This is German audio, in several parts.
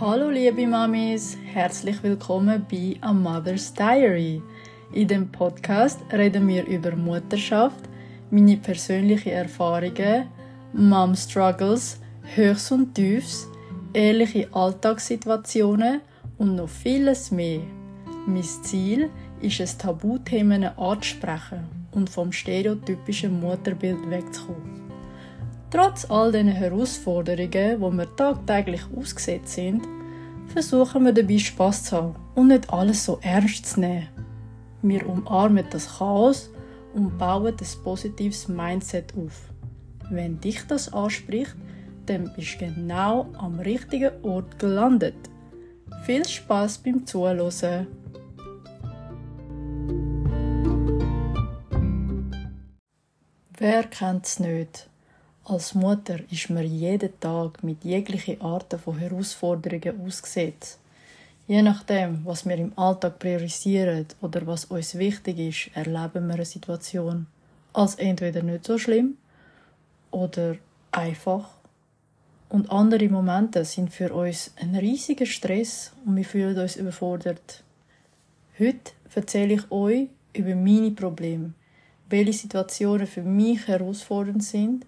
Hallo liebe Mamis, herzlich willkommen bei A Mother's Diary. In dem Podcast reden wir über Mutterschaft, meine persönlichen Erfahrungen, Mom Struggles, Höchst und Tiefs, ehrliche Alltagssituationen und noch vieles mehr. Mein Ziel ist es, Tabuthemen anzusprechen und vom stereotypischen Mutterbild wegzukommen. Trotz all diesen Herausforderungen, wo wir tagtäglich ausgesetzt sind, versuchen wir dabei Spaß zu haben und nicht alles so ernst zu nehmen. Wir umarmen das Chaos und bauen ein positives Mindset auf. Wenn dich das anspricht, dann bist du genau am richtigen Ort gelandet. Viel Spaß beim Zuhören! Wer kennt es nicht? Als Mutter ist man jeden Tag mit jeglichen Arten von Herausforderungen ausgesetzt. Je nachdem, was wir im Alltag priorisieren oder was uns wichtig ist, erleben wir eine Situation als entweder nicht so schlimm oder einfach. Und andere Momente sind für uns ein riesiger Stress und wir fühlen uns überfordert. Heute erzähle ich euch über meine Probleme, welche Situationen für mich herausfordernd sind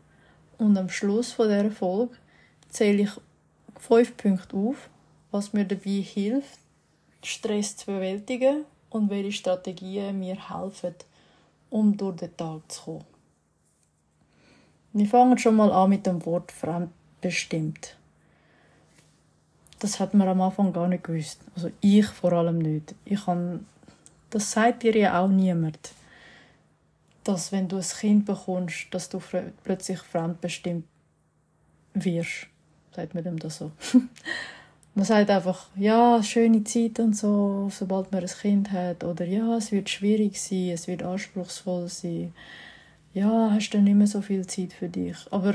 und am Schluss von dieser Folge zähle ich fünf Punkte auf, was mir dabei hilft, Stress zu bewältigen und welche Strategien mir helfen, um durch den Tag zu kommen. Wir fangen schon mal an mit dem Wort fremdbestimmt. Das hat man am Anfang gar nicht gewusst. Also ich vor allem nicht. Ich kann, das sagt dir ja auch niemand dass wenn du ein Kind bekommst, dass du plötzlich fremdbestimmt wirst. Sagt man dem das so? man sagt einfach, ja, schöne Zeit und so, sobald man ein Kind hat. Oder ja, es wird schwierig sein, es wird anspruchsvoll sein. Ja, hast du nicht mehr so viel Zeit für dich. Aber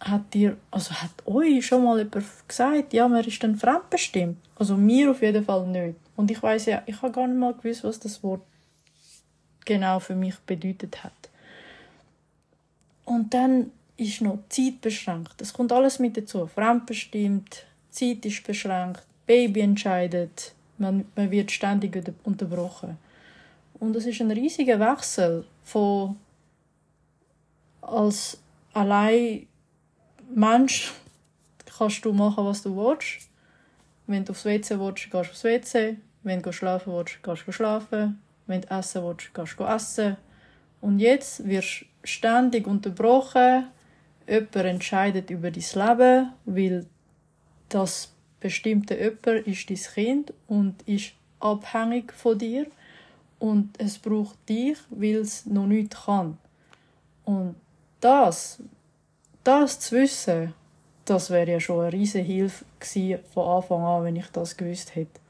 hat dir, also hat euch schon mal jemand gesagt, ja, man ist dann fremdbestimmt? Also mir auf jeden Fall nicht. Und ich weiß ja, ich habe gar nicht mal gewusst, was das Wort genau für mich bedeutet hat. Und dann ist noch Zeit beschränkt. Das kommt alles mit dazu. Fremdbestimmt, Zeit ist beschränkt, Baby entscheidet, man, man wird ständig unterbrochen. Und das ist ein riesiger Wechsel von als allein Mensch kannst du machen, was du willst. Wenn du aufs WC willst, gehst du aufs WC. Wenn du schlafen willst, gehst du schlafen. Wenn du essen willst, gehst du essen. Und jetzt wirst du ständig unterbrochen. Jemand entscheidet über dein Leben, weil das bestimmte jemand ist dein Kind und ist abhängig von dir. Und es braucht dich, weil es noch nicht kann. Und das, das zu wissen, das wäre ja schon eine riesige Hilfe gewesen von Anfang an, wenn ich das gewusst hätte.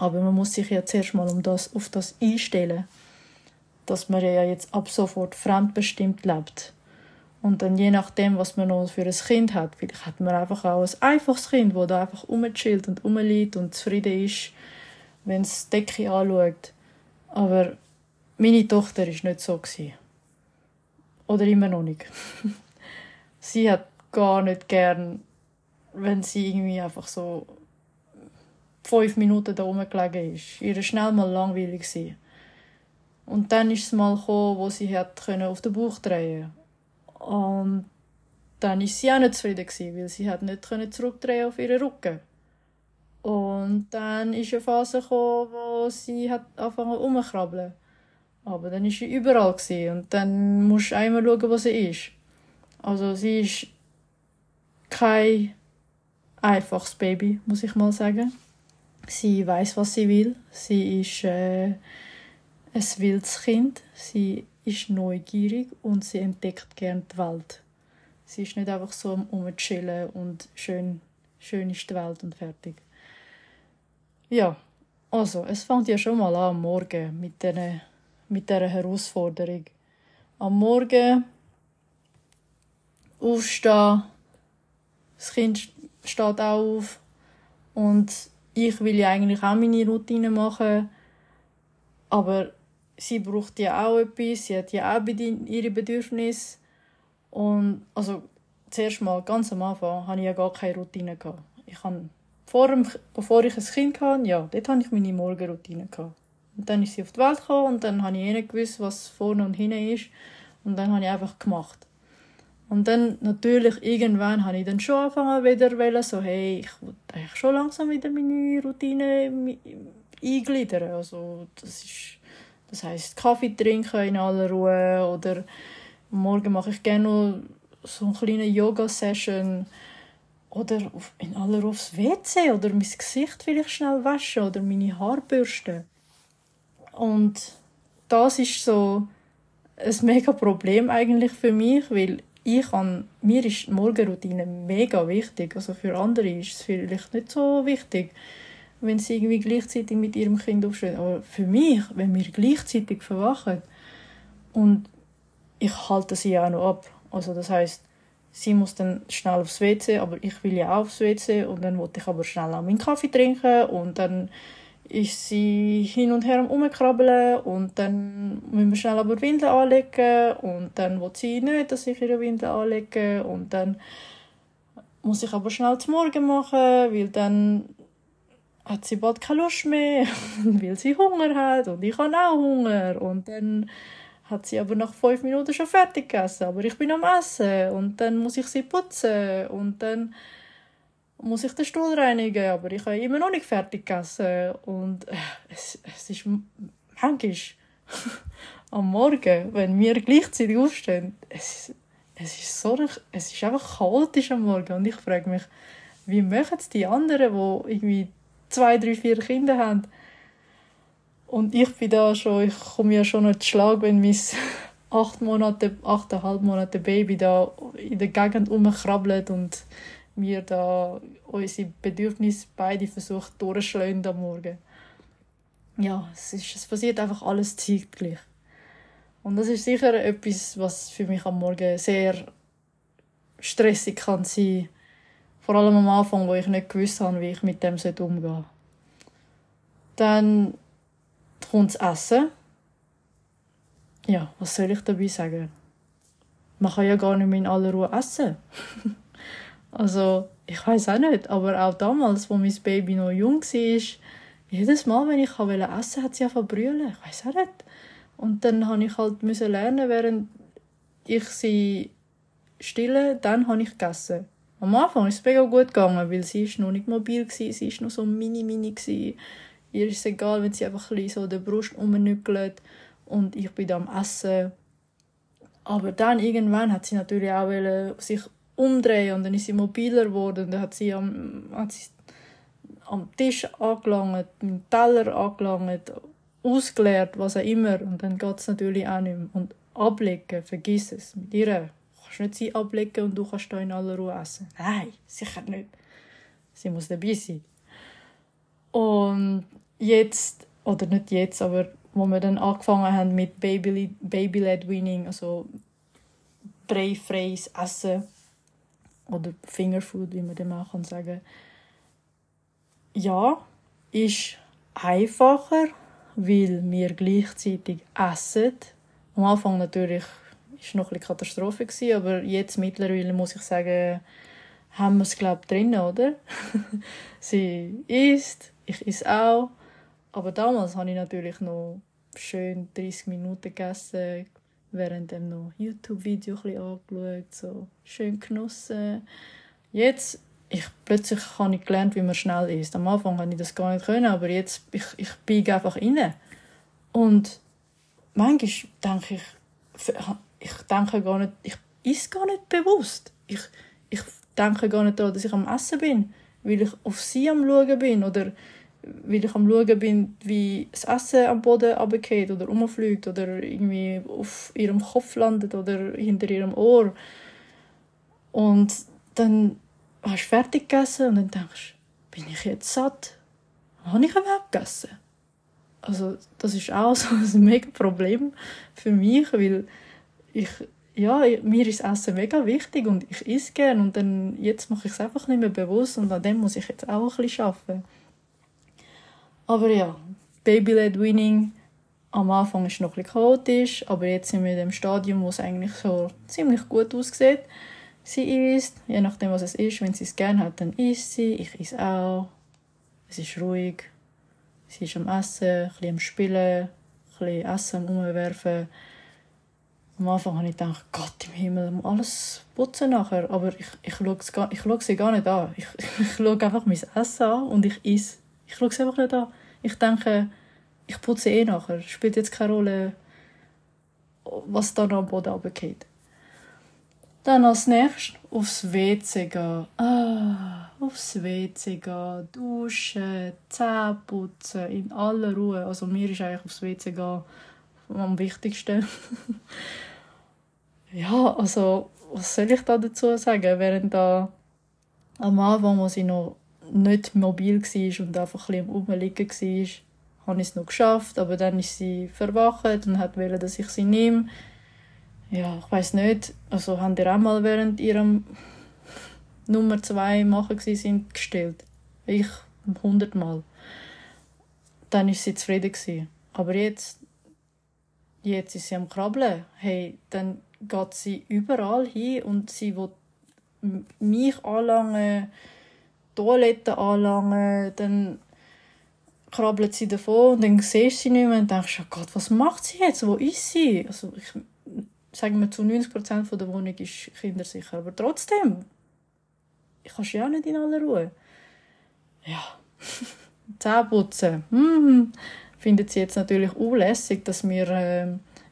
Aber man muss sich ja zuerst mal um das, auf das einstellen, dass man ja jetzt ab sofort fremdbestimmt lebt. Und dann je nachdem, was man noch für ein Kind hat, vielleicht hat man einfach auch ein einfaches Kind, das da einfach rumchillt und rumliegt und zufrieden ist, wenn es die Decke anschaut. Aber meine Tochter ist nicht so. Oder immer noch nicht. sie hat gar nicht gern, wenn sie irgendwie einfach so fünf Minuten da rumgelegen ist. Ihr schnell mal langweilig gewesen. Und dann ist es mal gekommen, wo sie hat können auf den Bauch drehen Und dann ist sie auch nicht zufrieden gewesen, weil sie hat nicht können zurückdrehen auf ihren Rücken. Und dann ist eine Phase gekommen, wo sie hat angefangen rumzukrabbeln. Aber dann ist sie überall gewesen. und dann musst du einmal schauen, wo sie ist. Also sie ist kein einfaches Baby, muss ich mal sagen. Sie weiß, was sie will. Sie ist äh, ein wildes Kind. Sie ist neugierig und sie entdeckt gern die Welt. Sie ist nicht einfach so am Umchillen und schön, schön ist die Welt und fertig. Ja, also, es fängt ja schon mal an am Morgen mit dieser, mit dieser Herausforderung. Am Morgen aufstehen, das Kind steht auf und ich will ja eigentlich auch meine Routine machen, aber sie braucht ja auch etwas, sie hat ja auch ihre Bedürfnisse. Und also zuerst mal, ganz am Anfang, hatte ich ja gar keine Routine. Ich habe vor dem, bevor ich ein Kind hatte, ja, dort hatte ich meine Morgenroutine. Und dann ist sie auf die Welt gekommen und dann habe ich eh nicht gewusst, was vorne und hinten ist. Und dann habe ich einfach gemacht. Und dann natürlich irgendwann habe ich dann schon angefangen wieder so hey ich will eigentlich schon langsam wieder meine Routine eingliedern. Also das ist das heißt Kaffee trinken in aller Ruhe oder morgen mache ich gerne noch so eine kleine Yoga Session oder in aller Ruhe aufs WC oder mein Gesicht vielleicht schnell waschen oder meine Haare bürsten. Und das ist so ein mega Problem eigentlich für mich weil ich kann, mir ist die Morgenroutine mega wichtig. Also für andere ist es vielleicht nicht so wichtig, wenn sie irgendwie gleichzeitig mit ihrem Kind aufstehen. Aber für mich, wenn wir gleichzeitig verwachen und ich halte sie auch noch ab. Also das heißt, sie muss dann schnell aufs WC, aber ich will ja auch aufs WC und dann wollte ich aber schnell auch meinen Kaffee trinken und dann ist sie hin und her am Umkrabbeln und dann müssen wir schnell aber Windeln anlegen und dann will sie nicht, dass ich ihre Windeln anlege und dann muss ich aber schnell zum Morgen machen, weil dann hat sie bald keine Lust mehr, weil sie Hunger hat und ich habe auch Hunger und dann hat sie aber nach fünf Minuten schon fertig gegessen, aber ich bin am Essen und dann muss ich sie putzen und dann muss ich den Stuhl reinigen, aber ich habe immer noch nicht fertig gegessen. Und äh, es, es ist manchmal am Morgen, wenn wir gleichzeitig aufstehen, es, es ist so es ist einfach chaotisch am Morgen. Und ich frage mich, wie machen es die anderen, die irgendwie zwei, drei, vier Kinder haben? Und ich bin da schon, ich komme ja schon nicht Schlag, wenn mein acht Monate, achteinhalb Monate Baby da in der Gegend rumkrabbelt und wir da unsere Bedürfnisse beide versucht durchschlagen am Morgen. Ja, es, ist, es passiert einfach alles zeitgleich. Und das ist sicher etwas, was für mich am Morgen sehr stressig kann sein. Vor allem am Anfang, wo ich nicht gewusst habe, wie ich mit dem umgehen soll. Dann kommt das Essen. Ja, was soll ich dabei sagen? Man kann ja gar nicht mehr in aller Ruhe essen. Also, ich weiß auch nicht, aber auch damals, wo mein Baby noch jung war, jedes Mal, wenn ich essen wollte, hat sie einfach brüllen. Ich weiß auch nicht. Und dann musste ich halt lernen, während ich sie stille, dann habe ich gegessen. Am Anfang ist es mega gut gegangen, weil sie ist noch nicht mobil war, sie ist noch so mini-mini. Ihr ist es egal, wenn sie einfach ein so der Brust umnückelt und ich bin da am Essen. Aber dann irgendwann hat sie natürlich auch sich umdrehen und dann ist sie mobiler geworden dann hat sie am, hat sie am Tisch angelangt, mit dem Teller angelangt, ausgeleert, was auch immer und dann geht es natürlich auch nicht mehr. Und ablegen, vergiss es. Mit ihr kannst du nicht sie ablegen und du kannst da in aller Ruhe essen. Nein, sicher nicht. Sie muss dabei sein. Und jetzt, oder nicht jetzt, aber wo wir dann angefangen haben mit Baby-led Weaning, also breifreies Essen, oder Fingerfood, wie man dem auch kann sagen ja, ist einfacher, weil wir gleichzeitig essen. Am Anfang natürlich ist noch eine Katastrophe aber jetzt mittlerweile muss ich sagen, haben wir es glaube drin, oder? Sie isst, ich esse auch, aber damals habe ich natürlich noch schön 30 Minuten gegessen, während dem noch YouTube-Video angeschaut, so schön genossen. Jetzt, ich, plötzlich habe ich gelernt, wie man schnell isst. Am Anfang konnte ich das gar nicht können, aber jetzt, ich, ich biege einfach rein. Und manchmal denke ich, ich denke gar nicht, ich esse gar nicht bewusst. Ich, ich denke gar nicht daran, dass ich am Essen bin, weil ich auf sie am Schauen bin oder weil ich am schauen bin, wie das Essen am Boden runterfällt oder umfliegt oder irgendwie auf ihrem Kopf landet oder hinter ihrem Ohr. Und dann hast du fertig gegessen und dann denkst bin ich jetzt satt? Habe ich überhaupt gegessen? Also das ist auch so ein mega Problem für mich, weil ich, ja, mir ist Essen mega wichtig und ich esse gerne und dann, jetzt mache ich es einfach nicht mehr bewusst und an dem muss ich jetzt auch ein bisschen arbeiten. Aber ja, Baby-led Winning am Anfang ist noch ein chaotisch, aber jetzt sind wir in dem Stadium, wo es eigentlich so ziemlich gut aussieht. Sie isst, je nachdem was es ist. Wenn sie es gerne hat, dann isst sie. Ich esse auch. Es ist ruhig. Sie ist am Essen, ein bisschen am Spielen, ein bisschen Essen am Umwerfen. Am Anfang habe ich gedacht, Gott im Himmel, muss alles putzen nachher. Aber ich, ich, schaue, gar, ich schaue sie gar nicht an. Ich, ich schaue einfach mein Essen an und ich esse. Ich schaue sie einfach nicht an. Ich denke, ich putze eh nachher. Spielt jetzt keine Rolle, was da noch am Boden runtergeht. Dann als nächstes aufs WC gehen. Ah, aufs WC gehen, duschen, Zähne putzen, in aller Ruhe. Also mir ist eigentlich aufs WC gehen am wichtigsten. ja, also was soll ich da dazu sagen? Während da am Anfang, als ich noch nicht mobil war und einfach ein bisschen am Rumliegen war, habe ich es noch geschafft, aber dann ist sie verwacht und hat wollen, dass ich sie nehme. Ja, ich weiß nicht, also haben die auch mal während ihrem Nummer zwei machen sind gestellt. Ich hundertmal. Dann ist sie zufrieden gewesen. Aber jetzt, jetzt ist sie am Krabbeln. Hey, dann geht sie überall hin und sie will mich anlangen, Toilette anlangen, dann krabbelt sie davon und dann siehst du sie nicht mehr und denkst, oh Gott, was macht sie jetzt? Wo ist sie? Also ich sage mal, zu 90% von der Wohnung ist kindersicher, aber trotzdem, ich kann ja auch nicht in aller Ruhe. Ja, Zähneputzen. Hm, findet sie jetzt natürlich unlässig, dass wir äh,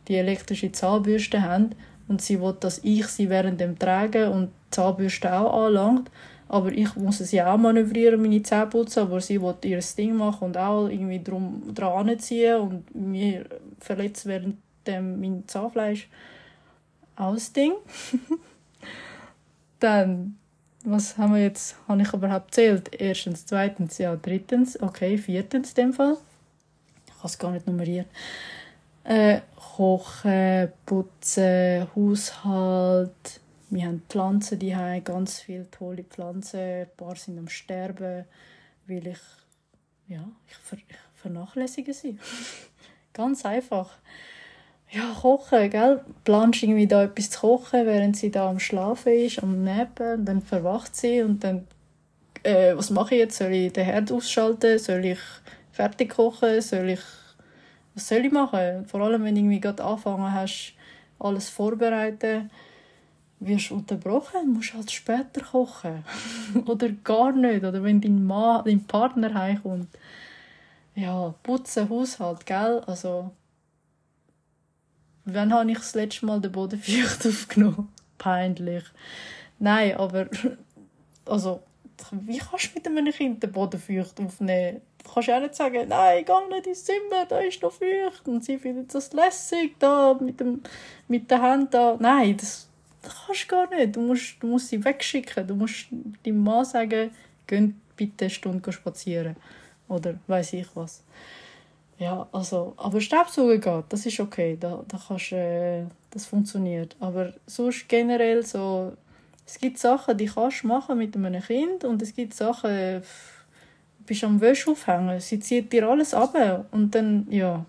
die elektrische Zahnbürste haben und sie will, dass ich sie während dem Tragen und die Zahnbürste auch anlangt. Aber ich muss es ja auch manövrieren, meine Zähne putzen, aber sie will ihr Ding machen und auch irgendwie drum, dran ziehen und mir verletzt während dem mein Zahnfleisch. Das Ding. Dann, was haben wir jetzt, habe ich überhaupt zählt? Erstens, zweitens, ja, drittens, okay, viertens in dem Fall. Ich kann es gar nicht nummerieren. Äh, kochen, putzen, Haushalt, wir haben Pflanzen die haben ganz viele tolle Pflanzen. Ein paar sind am Sterben, weil ich, ja, ich, ver ich vernachlässige sie. ganz einfach. Ja, kochen, gell? Planst irgendwie da etwas zu kochen, während sie da am Schlafen ist, am Nappen, und dann verwacht sie und dann, äh, was mache ich jetzt? Soll ich den Herd ausschalten? Soll ich fertig kochen? Soll ich, was soll ich machen? Vor allem, wenn du irgendwie gerade angefangen hast, alles vorbereiten wirst unterbrochen, musst halt später kochen. oder gar nicht. Oder wenn dein Mann, dein Partner heimkommt. Ja, putzen, Haushalt, gell? Also, wann habe ich das letzte Mal den Boden feucht aufgenommen? Peinlich. Nein, aber, also, wie kannst du mit einem Kind den Boden feucht aufnehmen? Du kannst ja nicht sagen, nein, geh nicht ins Zimmer, da ist noch feucht. Und sie findet das lässig, da, mit, dem, mit der Hand. Nein, das kannst gar nicht. Du musst, du musst sie wegschicken. Du musst deinem Mann sagen, geh bitte eine Stunde spazieren. Oder weiß ich was. Ja, also, aber Staubsaugen geht, das ist okay. Da, da kannst, äh, das funktioniert. Aber sonst generell so, es gibt Sachen, die kannst du machen mit einem Kind und es gibt Sachen, du bist am Wäsche aufhängen, sie zieht dir alles ab und dann, ja,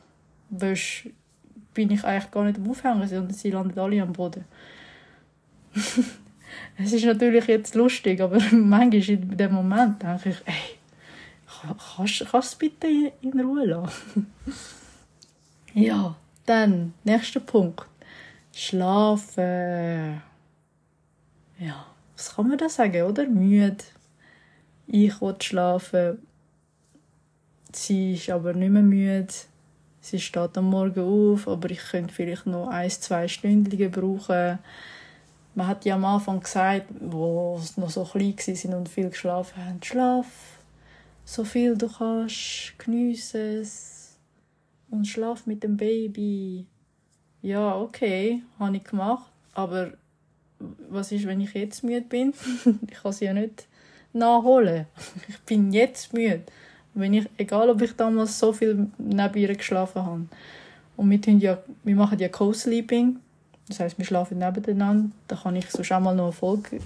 Wäsche bin ich eigentlich gar nicht am Aufhängen, sondern sie landet alle am Boden. Es ist natürlich jetzt lustig, aber manchmal in dem Moment denke ich, ey, kannst du bitte in Ruhe lassen? ja, dann, nächster Punkt. Schlafen. Ja, was kann man da sagen, oder? Müde. Ich will schlafen. Sie ist aber nicht mehr müde. Sie steht am Morgen auf, aber ich könnte vielleicht noch ein, zwei Stunden brauchen man hat ja am Anfang gesagt, wo sie noch so klein waren und viel geschlafen haben, schlaf so viel du kannst, geniesse es und schlaf mit dem Baby. Ja, okay, habe ich gemacht, aber was ist, wenn ich jetzt müde bin? ich kann sie ja nicht nachholen. Ich bin jetzt müde. Wenn ich, egal, ob ich damals so viel neben ihr geschlafen habe. Und wir, ja, wir machen ja Co-Sleeping das heißt, wir schlafen nebeneinander. Da kann ich sonst auch mal noch eine Folge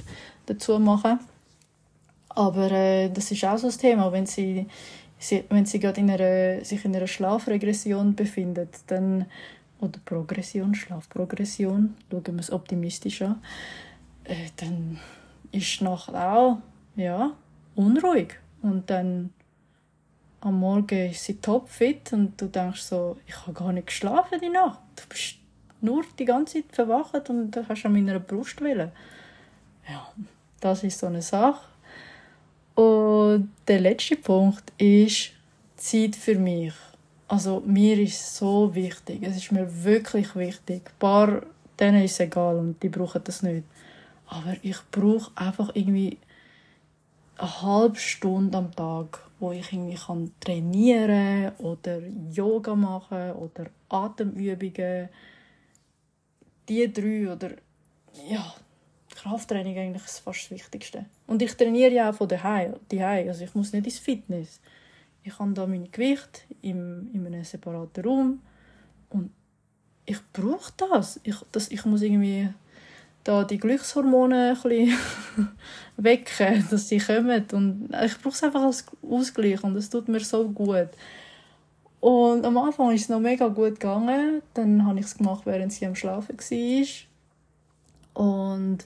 dazu machen. Aber äh, das ist auch so ein Thema, wenn sie, sie wenn sie gerade in einer, sich in einer Schlafregression befindet, dann oder Progression, Schlafprogression, schauen wir es optimistisch an, äh, dann ist die Nacht auch ja, unruhig. Und dann am Morgen ist sie topfit und du denkst so, ich habe gar nicht geschlafen die Nacht. Du bist nur die ganze Zeit verwacht und hast an meiner Brust willen. Ja, das ist so eine Sache. Und der letzte Punkt ist Zeit für mich. Also mir ist so wichtig. Es ist mir wirklich wichtig. Ein paar denen ist es egal und die brauchen das nicht. Aber ich brauche einfach irgendwie eine halbe Stunde am Tag, wo ich irgendwie kann trainieren oder Yoga machen oder Atemübungen. Die drei oder ja, Krafttraining eigentlich ist fast das Wichtigste. Und ich trainiere ja auch von daheim, daheim. Also ich muss nicht ins Fitness. Ich habe da mein Gewicht im, in einem separaten Raum und ich brauche das. Ich, das. ich muss irgendwie da die Glückshormone ein wecken, dass sie kommen. Und ich brauche es einfach als Ausgleich und es tut mir so gut. Und am Anfang ist es noch mega gut gegangen. Dann habe ich es gemacht, während sie am Schlafen war. Und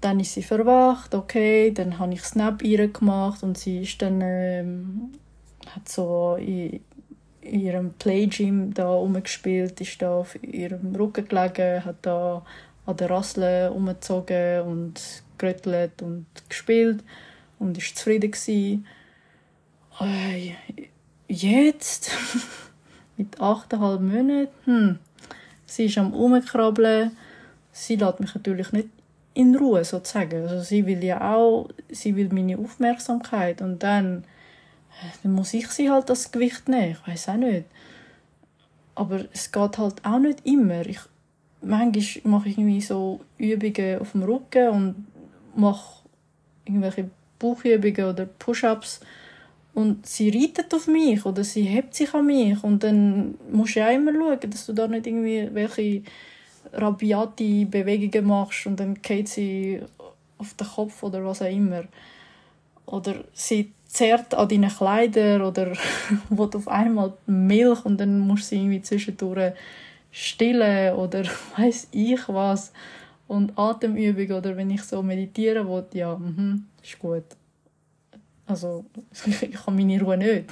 dann ist sie verwacht, okay, dann habe ich Snap ihr gemacht und sie ist dann ähm, hat so in, in ihrem Playgym da rumgespielt, ist da auf ihrem Rücken gelegen, hat da an der Rassel umgezogen und gerüttelt und gespielt und ist zufrieden gewesen. Äh, jetzt, mit achteinhalb Monaten, hm, sie ist am Umkrabbeln. Sie lässt mich natürlich nicht in Ruhe, sozusagen. Also sie will ja auch, sie will meine Aufmerksamkeit und dann, äh, dann muss ich sie halt das Gewicht nehmen. Ich weiß auch nicht. Aber es geht halt auch nicht immer. Ich manchmal mache ich irgendwie so Übungen auf dem Rücken und mache irgendwelche Bauchübungen oder Push-ups und sie reitet auf mich oder sie hebt sich an mich und dann musst du ja immer schauen, dass du da nicht irgendwie welche rabiate Bewegungen machst und dann geht sie auf den Kopf oder was auch immer. Oder sie zerrt an deinen Kleidern oder will auf einmal Milch und dann musst du sie irgendwie zwischendurch Stille oder weiß ich was und Atemübung oder wenn ich so meditieren will, ja, mhm, ist gut. Also ich habe meine Ruhe nicht.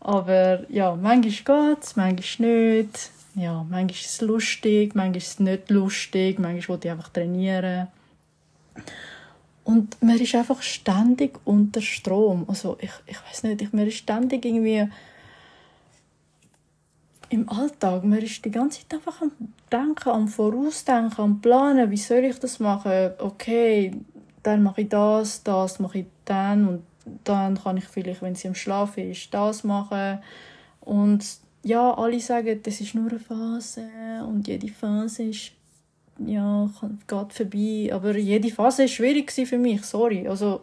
Aber ja, manchmal geht es, manchmal nicht. Ja, manchmal ist es lustig, manchmal ist es nicht lustig, manchmal will ich einfach trainieren. Und man ist einfach ständig unter Strom. Also ich, ich weiß nicht, man ist ständig irgendwie im Alltag, man ist die ganze Zeit einfach am Denken, am Vorausdenken, am Planen, wie soll ich das machen? Okay, dann mache ich das, das mache ich dann und dann kann ich vielleicht, wenn sie am Schlafen ist, das machen. Und ja, alle sagen, das ist nur eine Phase und jede Phase ist ja, geht vorbei. Aber jede Phase war schwierig für mich, sorry. Also,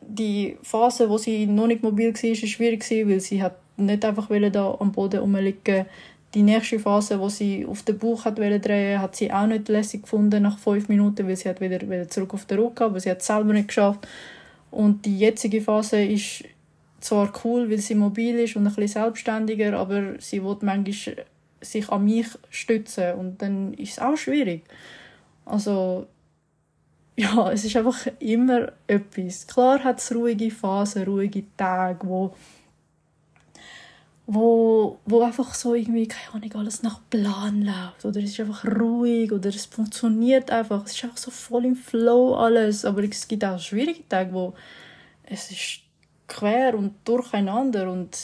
die Phase, wo sie noch nicht mobil war, war schwierig, weil sie hat nicht einfach da am Boden rumliegen Die nächste Phase, wo sie auf den Bauch hat drehen hat sie auch nicht lässig gefunden nach fünf Minuten, weil sie hat wieder, wieder zurück auf den Rücken, aber sie hat es selber nicht geschafft. Und die jetzige Phase ist zwar cool, weil sie mobil ist und ein bisschen selbstständiger, aber sie will manchmal sich an mich stützen und dann ist es auch schwierig. Also ja, es ist einfach immer etwas. Klar hat es ruhige Phasen, ruhige Tage, wo wo, wo einfach so irgendwie, keine Ahnung, alles nach Plan läuft. Oder es ist einfach ruhig oder es funktioniert einfach. Es ist einfach so voll im Flow alles. Aber es gibt auch schwierige Tage, wo es ist quer und durcheinander und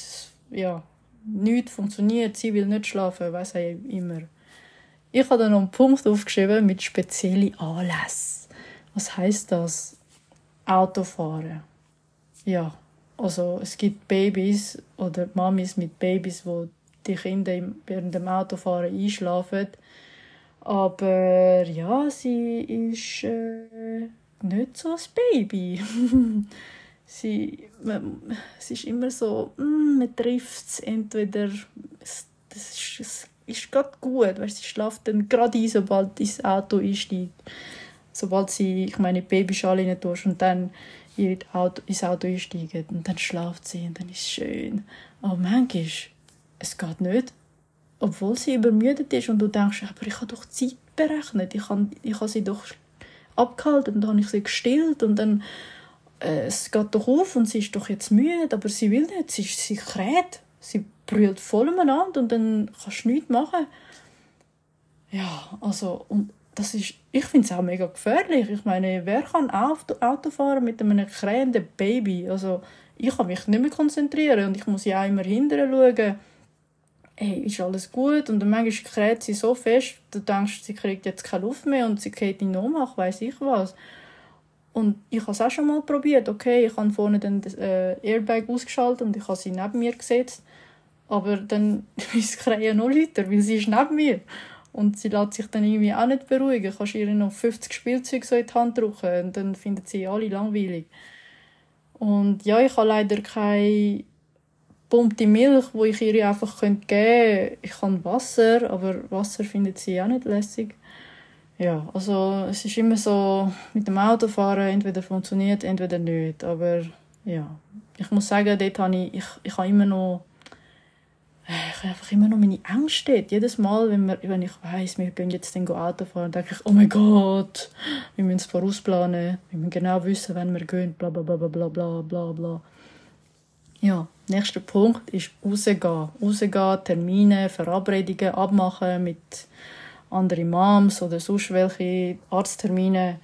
ja, nichts funktioniert. Sie will nicht schlafen, weiß ich immer. Ich habe dann noch einen Punkt aufgeschrieben mit speziellen Anlässen. Was heißt das? Autofahren. Ja, also es gibt Babys oder Mamis mit Babys, wo die Kinder während dem Autofahren einschlafen. Aber ja, sie ist äh, nicht so ein Baby. sie, man, es ist immer so, mm, man trifft es entweder, es, das ist, es ist gerade gut, weil sie schläft dann gerade ein, sobald ins Auto einsteigt. Sobald sie, ich meine, Babyschale rein tust und dann ihr Auto, ins Auto einsteigen und dann schlaft sie und dann ist es schön. Aber manchmal, es geht nicht. Obwohl sie übermüdet ist und du denkst, aber ich habe doch Zeit berechnet, ich habe, ich habe sie doch abgehalten und dann habe ich sie gestillt und dann äh, es geht doch auf und sie ist doch jetzt müde, aber sie will nicht, sie, sie kräht, sie brüllt voll umeinander und dann kannst du nichts machen. Ja, also, und das ist, ich finde es auch mega gefährlich. Ich meine, wer kann Auto, fahren mit einem krähenden Baby? Also, ich kann mich nicht mehr konzentrieren und ich muss ja immer hinterher schauen, hey, ist alles gut? Und dann manchmal kräht sie so fest, du denkst, sie kriegt jetzt keine Luft mehr und sie geht in Ohnmacht, weiß ich was. Und ich habe es auch schon mal probiert. Okay, ich habe vorne den äh, Airbag ausgeschaltet und ich habe sie neben mir gesetzt. Aber dann ist das noch lauter, weil sie ist neben mir. Und sie lässt sich dann irgendwie auch nicht beruhigen. Du kannst ihr noch 50 Spielzeuge so in die Hand drücken und dann finden sie alle langweilig. Und ja, ich habe leider keine pumpte Milch, wo ich ihr einfach geben könnte. Ich habe Wasser, aber Wasser findet sie auch nicht lässig. Ja, also es ist immer so, mit dem Autofahren, entweder funktioniert, entweder nicht. Aber ja, ich muss sagen, dort habe ich, ich, ich habe immer noch ich habe einfach immer noch meine Ängste. Jedes Mal, wenn, wir, wenn ich weiss, wir gehen jetzt dann Auto fahren, denke ich, oh mein Gott, wir müssen es vorausplanen, wir müssen genau wissen, wann wir gehen, bla bla bla bla bla bla bla. Ja, nächster Punkt ist rausgehen. Rausgehen, Termine, Verabredungen abmachen mit anderen Moms oder sonst welche Arzttermine.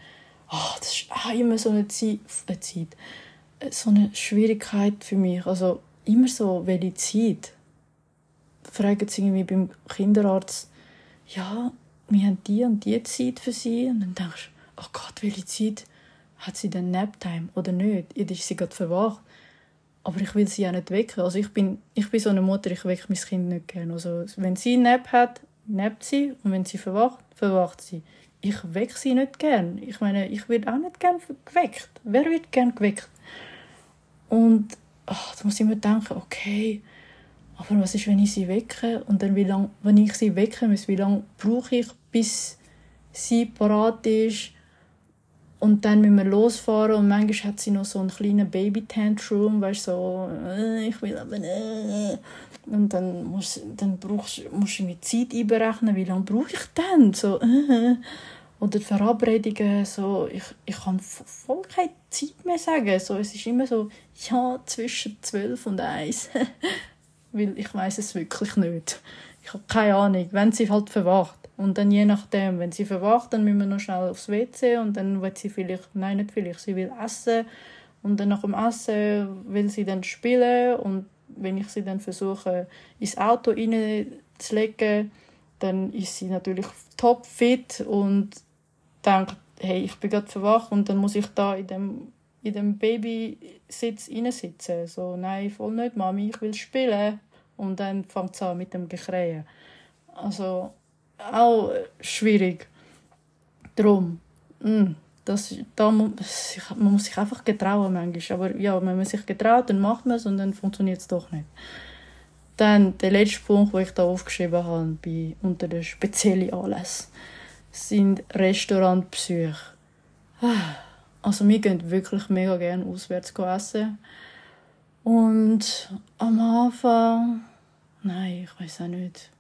Ach, das ist auch immer so eine Zeit, eine Zeit, so eine Schwierigkeit für mich. Also immer so, welche Zeit fragen sie irgendwie beim Kinderarzt, ja, wir haben die und die Zeit für sie. Und dann denkst du, oh Gott, welche Zeit hat sie denn Naptime oder nicht? Jetzt ist sie gerade verwacht. Aber ich will sie ja nicht wecken. Also ich bin, ich bin so eine Mutter, ich wecke mein Kind nicht gerne. Also wenn sie Nap hat, nappt sie. Und wenn sie verwacht, verwacht sie. Ich wecke sie nicht gern. Ich meine, ich werde auch nicht gern geweckt. Wer wird gern geweckt? Und ach, da muss ich mir denken, okay, aber was ist, wenn ich sie wecke? Und dann, wie lang, wenn ich sie wecke, wie lange brauche ich, bis sie parat ist? Und dann müssen wir losfahren und manchmal hat sie noch so einen kleinen Baby-Tantrum, weißt du, so, äh, ich will aber nicht. Und dann musst, dann brauchst, musst du mit Zeit einberechnen, wie lange brauche ich denn? So, äh. Oder Verabredungen, so, ich, ich kann voll keine Zeit mehr sagen. So, es ist immer so, ja, zwischen zwölf und eins. weil ich weiß es wirklich nicht. Ich habe keine Ahnung, wenn sie halt verwacht. Und dann je nachdem, wenn sie verwacht, dann müssen wir noch schnell aufs WC und dann will sie vielleicht, nein, nicht vielleicht, sie will essen und dann nach dem Essen will sie dann spielen und wenn ich sie dann versuche, ins Auto reinzulegen, dann ist sie natürlich top fit und denkt, hey, ich bin gerade verwacht und dann muss ich da in dem in dem Babysitz sitzen. So, nein, voll nicht, Mami, ich will spielen. Und dann fängt es an mit dem Gekrähen. Also, auch schwierig. Darum, mm, das, da muss, man muss sich einfach getrauen manchmal. Aber ja, wenn man sich getraut, dann macht man es und dann funktioniert es doch nicht. Dann der letzte Punkt, den ich da aufgeschrieben habe, bei, unter den speziellen Anlässen, sind Restaurantbesuche. Also wir gehen wirklich mega gerne auswärts essen. Und am Anfang, nein, ich weiß auch nicht.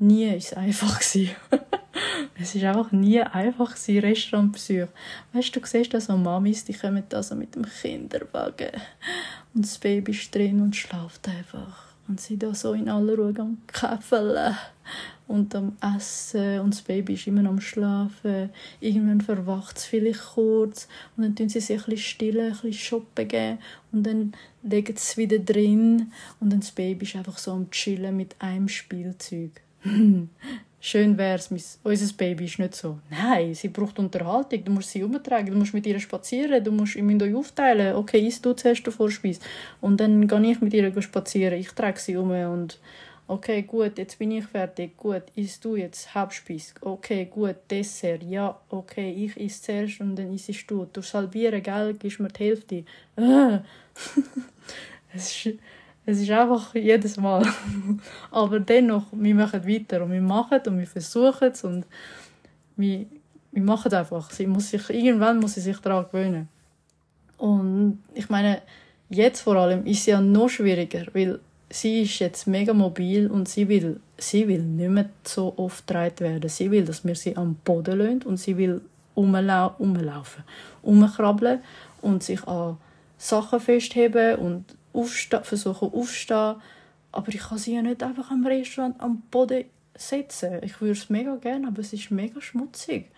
Nie war es einfach. es war einfach nie einfach, Restaurantbesuch. Weißt du, du siehst da so Mamis, die kommen da so mit dem Kinderwagen und das Baby ist drin und schlaft einfach. Und sie da so in aller Ruhe am Käfeln und am Essen und das Baby ist immer am Schlafen. Irgendwann verwacht es vielleicht kurz und dann tun sie sich ein bisschen stillen, ein bisschen shoppen gehen und dann legen sie es wieder drin und dann das Baby ist einfach so am Chillen mit einem Spielzeug. Schön wär's, unser Baby ist nicht so. Nein, sie braucht Unterhaltung, du musst sie umtragen, du musst mit ihr spazieren, du musst ihr euch aufteilen. Okay, isst du zuerst den Vorspeis und dann gehe ich mit ihr spazieren, ich trage sie um und Okay, gut, jetzt bin ich fertig. Gut, isst du jetzt Hauptspeis. Okay, gut, Dessert. Ja, okay, ich esse zuerst und dann isst du. Du halbieren, gell? Gibst mir die Hälfte. Ah. es, ist, es ist einfach jedes Mal. Aber dennoch, wir machen weiter und wir machen und wir versuchen es und wir, wir machen es einfach. Sie muss sich, irgendwann muss sie sich daran gewöhnen. Und ich meine, jetzt vor allem ist es ja noch schwieriger, weil sie ist jetzt mega mobil und sie will, sie will nicht mehr so oft getragen werden. Sie will, dass wir sie am Boden lassen und sie will rumlau rumlaufen, rumkrabbeln und sich an Sachen festheben und aufstehen, versuchen aufstehen. Aber ich kann sie ja nicht einfach am Restaurant am Boden setzen. Ich würde es mega gerne, aber es ist mega schmutzig.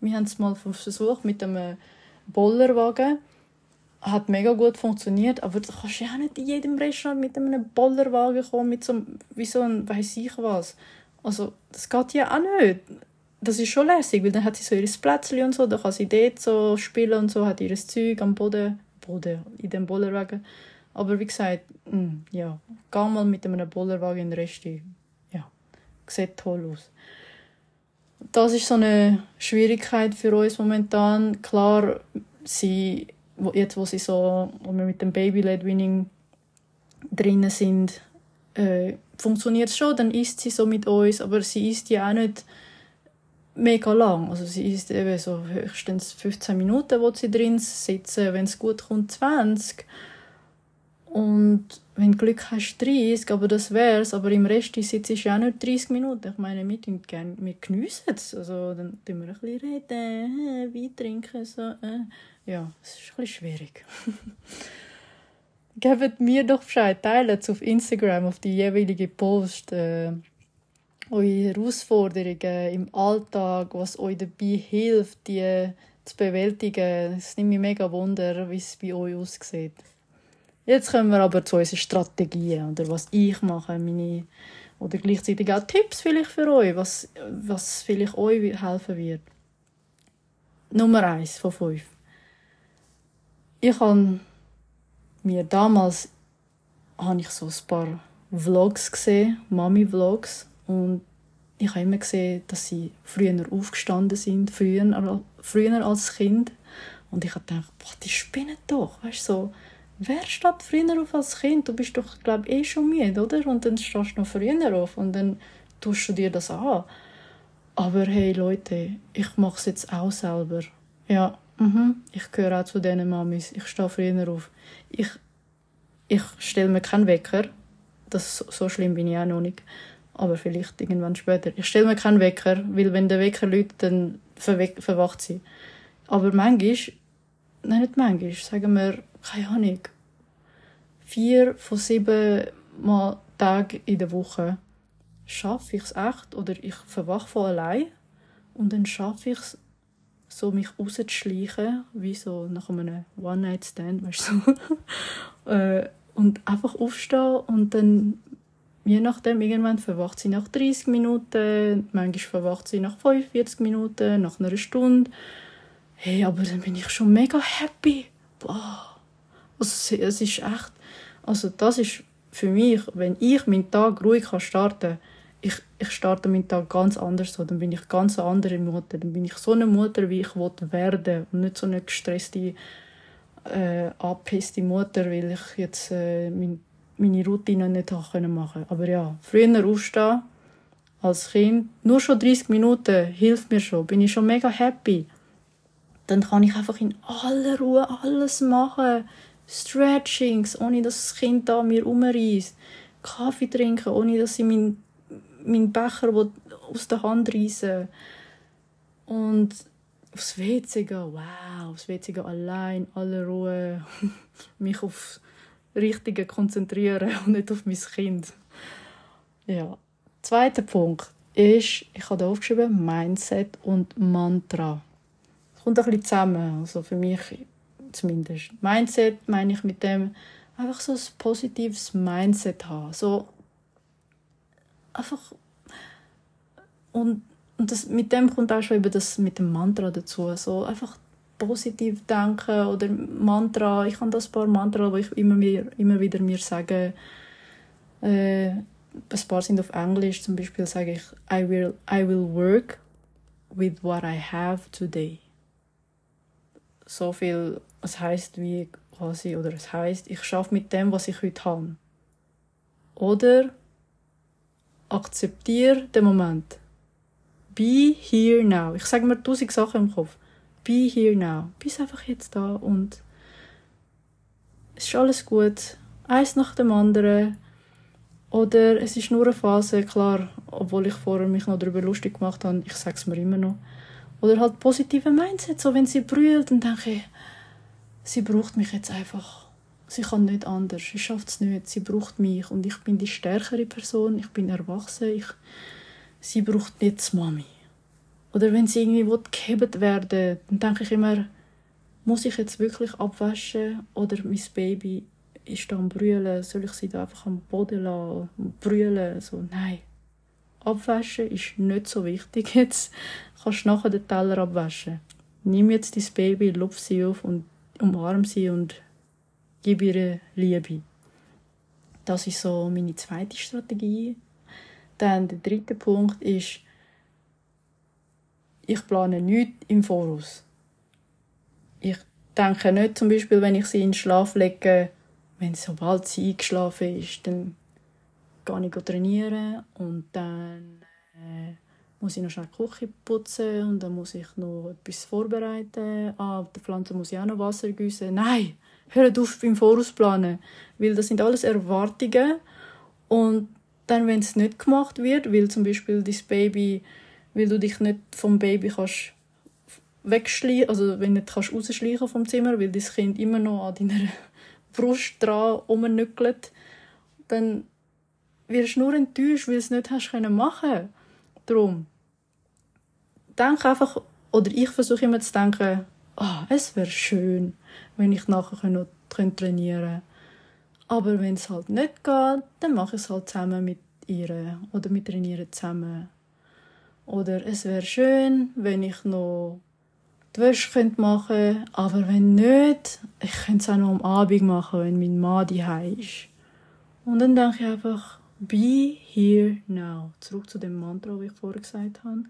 Wir haben es mal versucht mit einem Bollerwagen. Hat mega gut funktioniert, aber du kannst ja auch nicht in jedem Restaurant mit einem Bollerwagen kommen, mit so wie so ein weiß ich was. Also, das geht ja auch nicht. Das ist schon lässig, weil dann hat sie so ihr Plätzchen und so, dann kann sie dort so spielen und so, hat ihr Zeug am Boden, Boden, in dem Bollerwagen. Aber wie gesagt, mh, hm, ja, geh mal mit einem Bollerwagen in den Rest. Ja, sieht toll aus das ist so eine Schwierigkeit für uns momentan. Klar, sie, jetzt wo sie so, wo wir mit dem Baby-led Winning drinnen sind, äh, funktioniert es schon, dann isst sie so mit uns, aber sie isst ja auch nicht mega lang. Also sie isst eben so höchstens 15 Minuten, wo sie drin sitzen, wenn es gut kommt 20. Und wenn du Glück hast, 30, aber das wär's. Aber im Rest sitzt du auch nicht 30 Minuten. Ich meine, wir, gerne, wir geniessen es. Also, dann tun wir ein bisschen reden, Wein trinken. So. Äh. Ja, es ist ein bisschen schwierig. Gebt mir doch Bescheid, teilt auf Instagram, auf die jeweilige Post, äh, eure Herausforderungen im Alltag, was euch dabei hilft, die zu bewältigen. Es nimmt mich mega Wunder, wie es bei euch aussieht. Jetzt kommen wir aber zu unseren Strategien oder was ich mache, meine oder gleichzeitig auch Tipps vielleicht für euch, was, was vielleicht euch helfen wird. Nummer eins von fünf. Ich habe mir damals habe ich so ein paar Vlogs gesehen, Mami-Vlogs und ich habe immer gesehen, dass sie früher aufgestanden sind, früher, früher als Kind und ich habe gedacht, boah, die spinnen doch, weißt so wer steht früher auf als Kind? Du bist doch, glaube eh schon müde, oder? Und dann stehst du noch früher auf und dann tust du dir das an. Aber hey Leute, ich mache es jetzt auch selber. Ja, mhm. ich gehöre auch zu diesen Mamis. Ich stehe früher auf. Ich, ich stelle mir keinen Wecker. Das, so schlimm bin ich auch noch nicht. Aber vielleicht irgendwann später. Ich stelle mir keinen Wecker, weil wenn der Wecker läutet, dann verwacht sie. Aber manchmal, nein, nicht manchmal, sagen wir keine Ahnung, vier von sieben Mal Tagen in der Woche schaffe ich es echt oder ich verwache von allein und dann schaffe ich es, so mich rauszuschleichen, wie so nach einem One-Night-Stand, weißt du, äh, und einfach aufstehen und dann je nachdem, irgendwann verwacht sie nach 30 Minuten, manchmal verwacht sie nach 45 Minuten, nach einer Stunde. Hey, aber dann bin ich schon mega happy. Boah. Also es ist echt, also das ist für mich, wenn ich meinen Tag ruhig kann starten kann, ich, ich starte meinen Tag ganz anders so, dann bin ich ganz eine andere Mutter, dann bin ich so eine Mutter, wie ich werden und nicht so eine gestresste, äh, abgepisste Mutter, weil ich jetzt äh, mein, meine Routine nicht machen konnte. Aber ja, früher aufstehen als Kind, nur schon 30 Minuten hilft mir schon, bin ich schon mega happy. Dann kann ich einfach in aller Ruhe alles machen. Stretchings, ohne dass das Kind da mir umreißt. Kaffee trinken, ohne dass sie meinen mein Becher aus der Hand reißen. Und aufs WC gehen, wow, aufs WC gehen allein, alle Ruhe, mich auf Richtige konzentrieren und nicht auf mein Kind. Ja. Zweiter Punkt ist, ich habe da aufgeschrieben, Mindset und Mantra. Kommt ein bisschen zusammen. Also für mich zumindest. Mindset meine ich mit dem, einfach so ein positives Mindset haben. So einfach und, und das, mit dem kommt auch schon eben das mit dem Mantra dazu. So einfach positiv denken oder Mantra. Ich habe das paar Mantra, wo ich immer, mir, immer wieder mir sage, äh, ein paar sind auf Englisch, zum Beispiel sage ich, I will, I will work with what I have today. So viel es heißt wie quasi, oder es heißt, ich schaffe mit dem, was ich heute habe. Oder akzeptiere den Moment. Be here now. Ich sage mir tausend Sachen im Kopf. Be here now. Bist einfach jetzt da und es ist alles gut. Eins nach dem anderen. Oder es ist nur eine Phase, klar, obwohl ich vorher mich noch darüber lustig gemacht habe, ich sage es mir immer noch. Oder halt positive Mindset, so wenn sie brüllt, dann denke ich, sie braucht mich jetzt einfach. Sie kann nicht anders, sie schafft es nicht, sie braucht mich und ich bin die stärkere Person, ich bin erwachsen, ich, sie braucht nicht die Mami. Oder wenn sie irgendwie gehebt werden dann denke ich immer, muss ich jetzt wirklich abwaschen oder mein Baby ist da am Brüllen, soll ich sie da einfach am Boden lassen und brüllen? So, nein. Abwaschen ist nicht so wichtig jetzt. Kannst nachher den Teller abwaschen. Nimm jetzt dein Baby, lupf sie auf und umarm sie und gib ihr Liebe. Das ist so meine zweite Strategie. Dann der dritte Punkt ist, ich plane nichts im Voraus. Ich denke nicht zum Beispiel, wenn ich sie in den Schlaf lege, wenn sobald sie eingeschlafen ist, dann gehe ich trainieren und dann äh, muss ich noch schnell die Küche putzen und dann muss ich noch etwas vorbereiten. Ah, der Pflanze muss ich auch noch Wasser gießen. Nein, hört auf beim Vorausplanen, weil das sind alles Erwartungen und dann, wenn es nicht gemacht wird, weil zum Beispiel dein Baby, weil du dich nicht vom Baby kannst wegschleichen, also wenn nicht kannst rausschleichen vom Zimmer, weil dein Kind immer noch an deiner Brust dran rumnückelt, dann wirst nur enttäuscht, weil du es nicht hast können machen. Darum, denk einfach, oder ich versuche immer zu denken, oh, es wäre schön, wenn ich nachher noch trainieren könnte. Aber wenn es halt nicht geht, dann mache ich es halt zusammen mit ihr oder mit trainieren zusammen. Oder es wäre schön, wenn ich noch die Wäsche machen könnte, aber wenn nicht, ich könnte es auch noch am Abend machen, wenn mein Mann daheim ist. Und dann denke ich einfach, be here now. Zurück zu dem Mantra, wie ich vorher gesagt habe.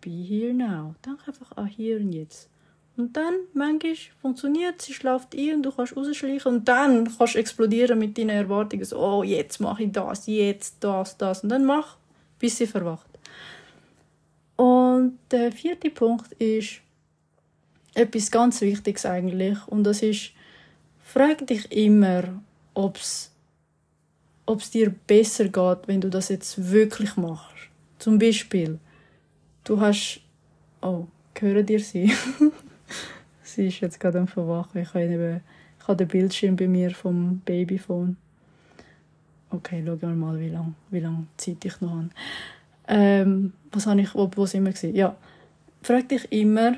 Be here now. Denke einfach an hier und jetzt. Und dann, manchmal funktioniert sie schläft ein und du kannst rausschleichen und dann kannst du explodieren mit deinen Erwartungen. So, oh, jetzt mache ich das, jetzt das, das. Und dann mach, bis sie verwacht. Und der vierte Punkt ist, etwas ganz Wichtiges eigentlich. Und das ist, frag dich immer, ob es dir besser geht, wenn du das jetzt wirklich machst. Zum Beispiel, du hast, oh, hören dir sie? sie ist jetzt gerade am Verwachen. Ich habe, eben, den Bildschirm bei mir vom Babyphone. Okay, schauen wir mal, wie lange wie lang Zeit ich noch habe. Ähm, was habe ich, wo, wo sind wir? Ja, frag dich immer,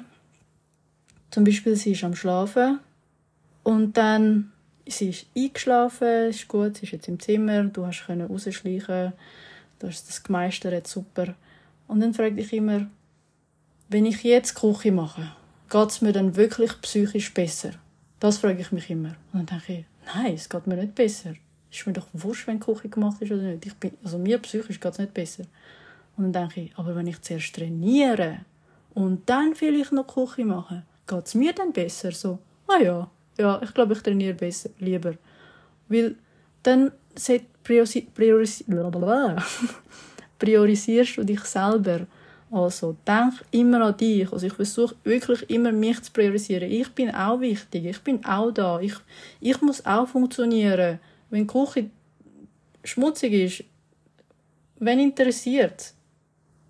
zum Beispiel, sie ist am Schlafen und dann sie ist eingeschlafen, ist gut, sie ist jetzt im Zimmer, du hast können rausschleichen, du hast das gemeistert, super. Und dann frage ich immer, wenn ich jetzt Küche mache, geht es mir dann wirklich psychisch besser? Das frage ich mich immer. Und dann denke ich, nein, es geht mir nicht besser. Ist mir doch wurscht, wenn Küche gemacht ist oder nicht. Ich bin, also mir psychisch geht es nicht besser. Und dann denke ich, aber wenn ich zuerst trainiere und dann vielleicht noch Küche mache, geht es mir dann besser? So, ah ja, ja, ich glaube, ich trainiere besser, lieber. Weil dann prioris prioris priorisierst du dich selber. Also denk immer an dich. Also ich versuche wirklich immer mich zu priorisieren. Ich bin auch wichtig. Ich bin auch da. Ich, ich muss auch funktionieren. Wenn die Küche schmutzig ist, wen interessiert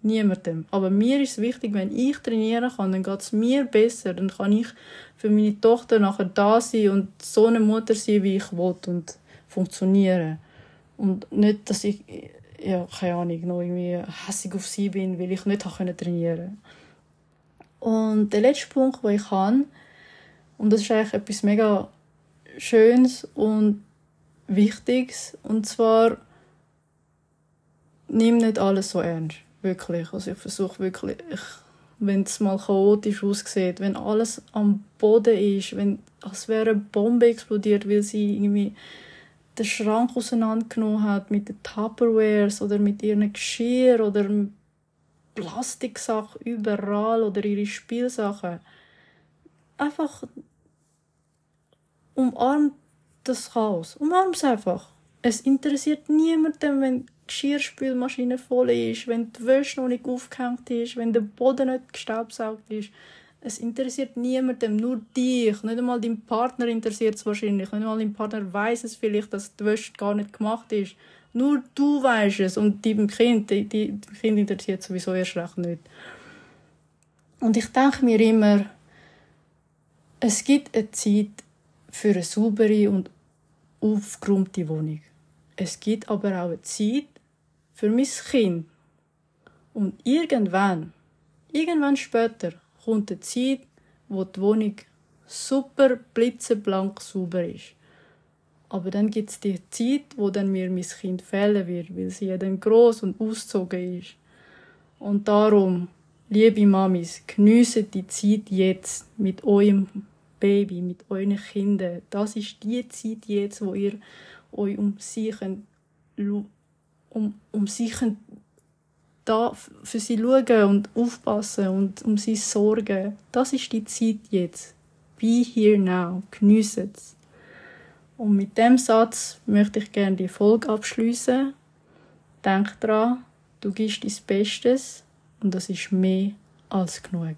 niemandem. Aber mir ist es wichtig, wenn ich trainieren kann, dann geht es mir besser. Dann kann ich für meine Tochter nachher da sein und so eine Mutter sein, wie ich will und funktionieren. Und nicht, dass ich, ja, keine Ahnung, noch irgendwie hässig auf sie bin, weil ich nicht trainieren konnte. Und der letzte Punkt, den ich habe, und das ist eigentlich etwas mega Schönes und Wichtiges, und zwar, nimm nicht alles so ernst. Wirklich. Also ich versuche wirklich, wenn es mal chaotisch aussieht, wenn alles am Boden ist, wenn als wäre eine Bombe explodiert, weil sie irgendwie den Schrank auseinandergenommen hat mit den Tupperwares oder mit ihren Geschirr oder Plastiksachen überall oder ihre Spielsachen. Einfach umarmt das Chaos. Umarmt es einfach. Es interessiert niemanden, wenn Geschirrspülmaschine voll ist, wenn die Wäsche noch nicht aufgehängt ist, wenn der Boden nicht gestaubsaugt ist. Es interessiert niemandem, nur dich. Nicht einmal dein Partner interessiert es wahrscheinlich. Nicht einmal dein Partner weiß es vielleicht, dass die Wäsche gar nicht gemacht ist. Nur du weißt es und deinem Kind, die, die, Kind interessiert sowieso erst recht nicht. Und ich denke mir immer, es gibt eine Zeit für eine saubere und aufgeräumte Wohnung. Es gibt aber auch eine Zeit für mein Kind. Und irgendwann, irgendwann später, kommt eine Zeit, wo die Wohnung super blitzeblank sauber ist. Aber dann gibt es die Zeit, wo dann mir mein Kind fehlen wird, weil sie ja dann gross und ausgezogen ist. Und darum, liebe Mamis, geniessen die Zeit jetzt mit eurem Baby, mit euren Kindern. Das ist die Zeit jetzt, wo ihr euch um sie könnt, um, um sich da für sie schauen und aufpassen und um sie sorgen. Das ist die Zeit jetzt. Be here now. Geniessen es. Und mit dem Satz möchte ich gerne die Folge abschließen. Denk daran, du gibst dein Bestes und das ist mehr als genug.